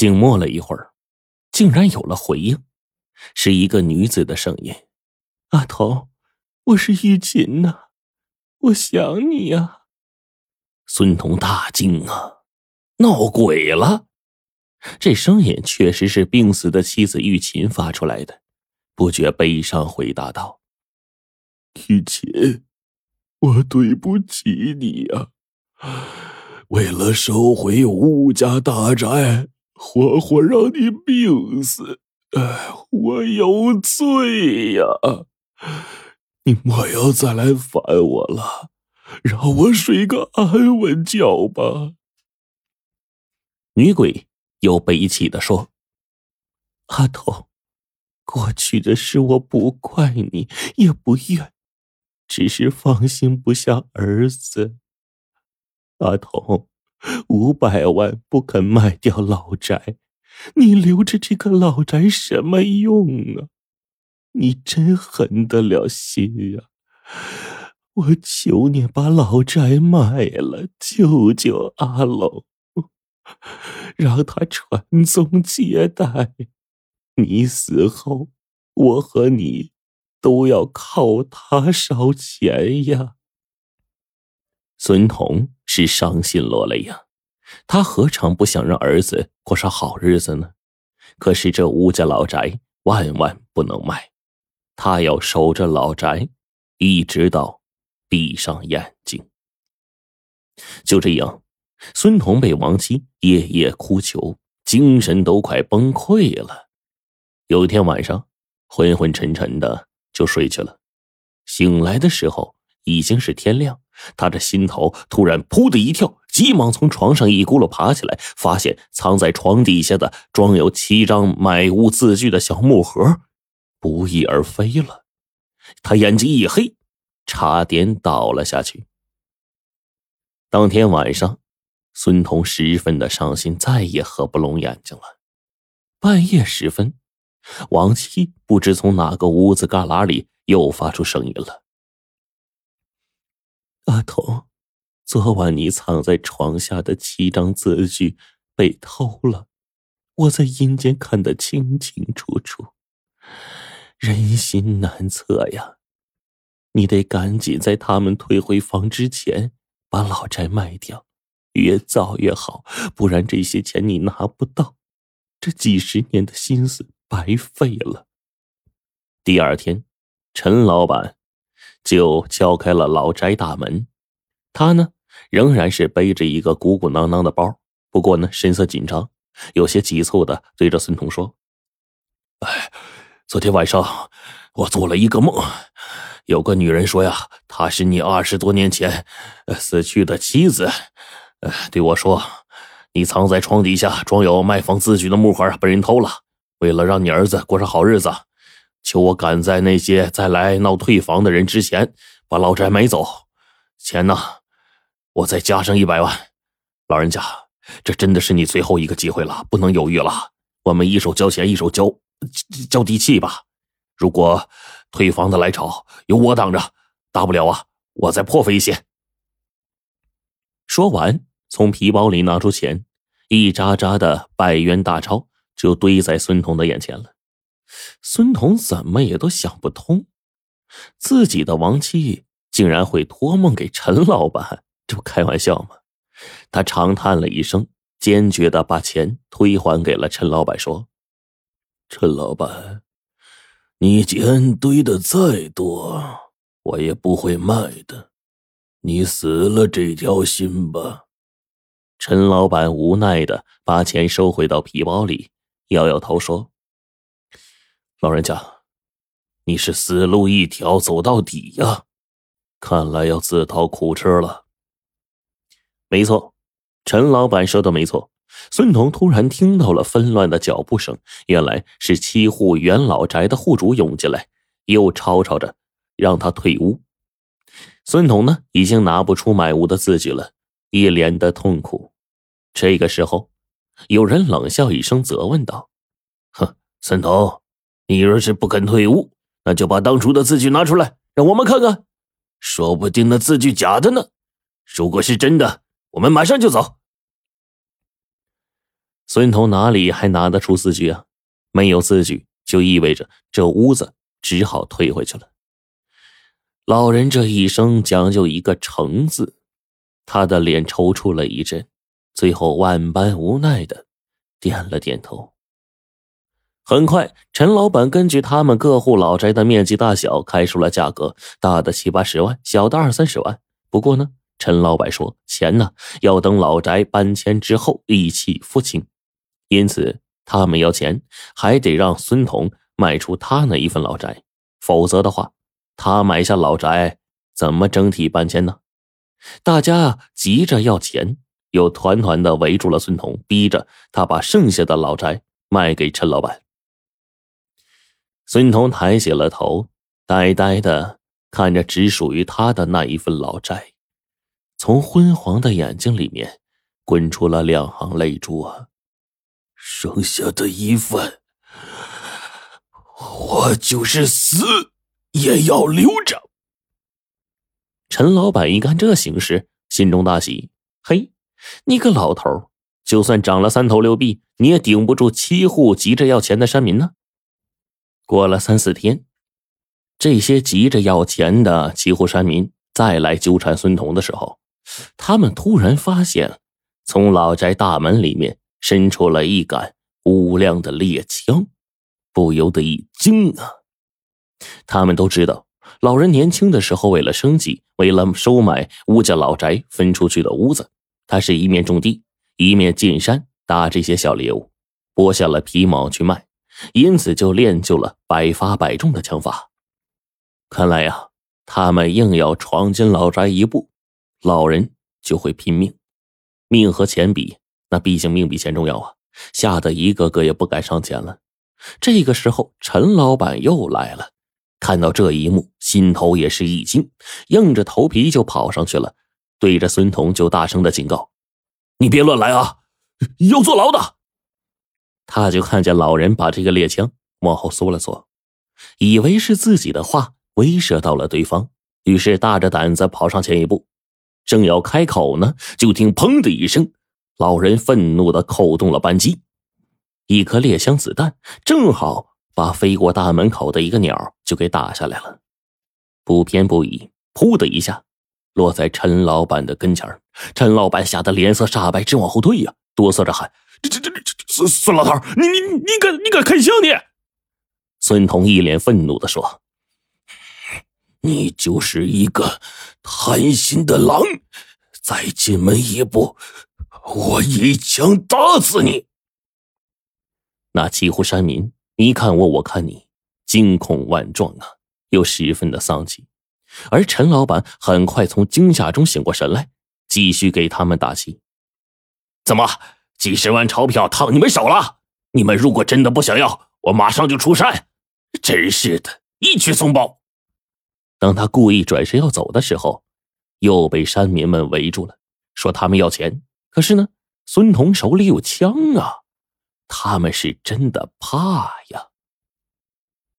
静默了一会儿，竟然有了回应，是一个女子的声音：“阿童，我是玉琴呐，我想你呀。”孙彤大惊啊，闹鬼了！这声音确实是病死的妻子玉琴发出来的，不觉悲伤回答道：“玉琴，我对不起你呀，为了收回吴家大宅，活活让你病死，哎，我有罪呀！你莫要再来烦我了，让我睡个安稳觉吧。”女鬼。又悲泣的说：“阿童，过去的事我不怪你，也不怨，只是放心不下儿子。阿童，五百万不肯卖掉老宅，你留着这个老宅什么用啊？你真狠得了心呀！我求你把老宅卖了，救救阿龙。”让他传宗接代，你死后，我和你都要靠他烧钱呀。孙彤是伤心落泪呀，他何尝不想让儿子过上好日子呢？可是这吴家老宅万万不能卖，他要守着老宅，一直到闭上眼睛。就这样。孙彤被亡妻夜夜哭求，精神都快崩溃了。有一天晚上，昏昏沉沉的就睡去了。醒来的时候已经是天亮，他这心头突然扑的一跳，急忙从床上一咕噜爬起来，发现藏在床底下的装有七张买屋字据的小木盒不翼而飞了。他眼睛一黑，差点倒了下去。当天晚上。孙彤十分的伤心，再也合不拢眼睛了。半夜时分，王七不知从哪个屋子旮旯里又发出声音了：“阿童，昨晚你藏在床下的七张字据被偷了，我在阴间看得清清楚楚。人心难测呀，你得赶紧在他们退回房之前把老宅卖掉。”越早越好，不然这些钱你拿不到，这几十年的心思白费了。第二天，陈老板就敲开了老宅大门，他呢仍然是背着一个鼓鼓囊囊的包，不过呢神色紧张，有些急促的对着孙彤说：“哎，昨天晚上我做了一个梦，有个女人说呀，她是你二十多年前死去的妻子。”呃对我说：“你藏在床底下装有卖房字据的木盒被人偷了。为了让你儿子过上好日子，求我赶在那些再来闹退房的人之前把老宅买走。钱呢，我再加上一百万。老人家，这真的是你最后一个机会了，不能犹豫了。我们一手交钱，一手交交地契吧。如果退房的来吵，有我挡着，大不了啊，我再破费一些。”说完。从皮包里拿出钱，一扎扎的百元大钞就堆在孙彤的眼前了。孙彤怎么也都想不通，自己的亡妻竟然会托梦给陈老板，这不开玩笑吗？他长叹了一声，坚决的把钱退还给了陈老板，说：“陈老板，你钱堆的再多，我也不会卖的。你死了这条心吧。”陈老板无奈的把钱收回到皮包里，摇摇头说：“老人家，你是死路一条，走到底呀！看来要自讨苦吃了。”没错，陈老板说的没错。孙彤突然听到了纷乱的脚步声，原来是七户元老宅的户主涌进来，又吵吵着让他退屋。孙彤呢，已经拿不出买屋的字据了，一脸的痛苦。这个时候，有人冷笑一声，责问道：“哼，孙彤，你若是不肯退屋，那就把当初的字据拿出来，让我们看看。说不定那字据假的呢。如果是真的，我们马上就走。”孙彤哪里还拿得出字据啊？没有字据，就意味着这屋子只好退回去了。老人这一生讲究一个“诚”字，他的脸抽搐了一阵，最后万般无奈的点了点头。很快，陈老板根据他们各户老宅的面积大小开出了价格，大的七八十万，小的二三十万。不过呢，陈老板说钱呢要等老宅搬迁之后一起付清，因此他们要钱还得让孙彤卖出他那一份老宅，否则的话，他买下老宅怎么整体搬迁呢？大家急着要钱，又团团的围住了孙彤，逼着他把剩下的老宅卖给陈老板。孙彤抬起了头，呆呆的看着只属于他的那一份老宅，从昏黄的眼睛里面滚出了两行泪珠啊！剩下的一份，我就是死也要留着。陈老板一看这形势，心中大喜。嘿，你个老头，就算长了三头六臂，你也顶不住七户急着要钱的山民呢。过了三四天，这些急着要钱的几户山民再来纠缠孙童的时候，他们突然发现，从老宅大门里面伸出了一杆乌亮的猎枪，不由得一惊啊！他们都知道，老人年轻的时候为了生计，为了收买吴家老宅分出去的屋子，他是一面种地，一面进山打这些小猎物，剥下了皮毛去卖。因此，就练就了百发百中的枪法。看来呀，他们硬要闯进老宅一步，老人就会拼命。命和钱比，那毕竟命比钱重要啊！吓得一个个也不敢上前了。这个时候，陈老板又来了，看到这一幕，心头也是一惊，硬着头皮就跑上去了，对着孙彤就大声的警告：“你别乱来啊，要坐牢的！”他就看见老人把这个猎枪往后缩了缩，以为是自己的话威慑到了对方，于是大着胆子跑上前一步，正要开口呢，就听“砰”的一声，老人愤怒的扣动了扳机，一颗猎枪子弹正好把飞过大门口的一个鸟就给打下来了，不偏不倚，噗的一下落在陈老板的跟前陈老板吓得脸色煞白，直往后退呀，哆嗦着喊：“这这这这！”孙老头，你你你敢你敢开枪你？孙彤一脸愤怒的说：“你就是一个贪心的狼，再进门一步，我一枪打死你！”那几户山民你看我，我看你，惊恐万状啊，又十分的丧气。而陈老板很快从惊吓中醒过神来，继续给他们打气：“怎么？”几十万钞票烫你们手了！你们如果真的不想要，我马上就出山。真是的，一曲松包。当他故意转身要走的时候，又被山民们围住了，说他们要钱。可是呢，孙彤手里有枪啊，他们是真的怕呀。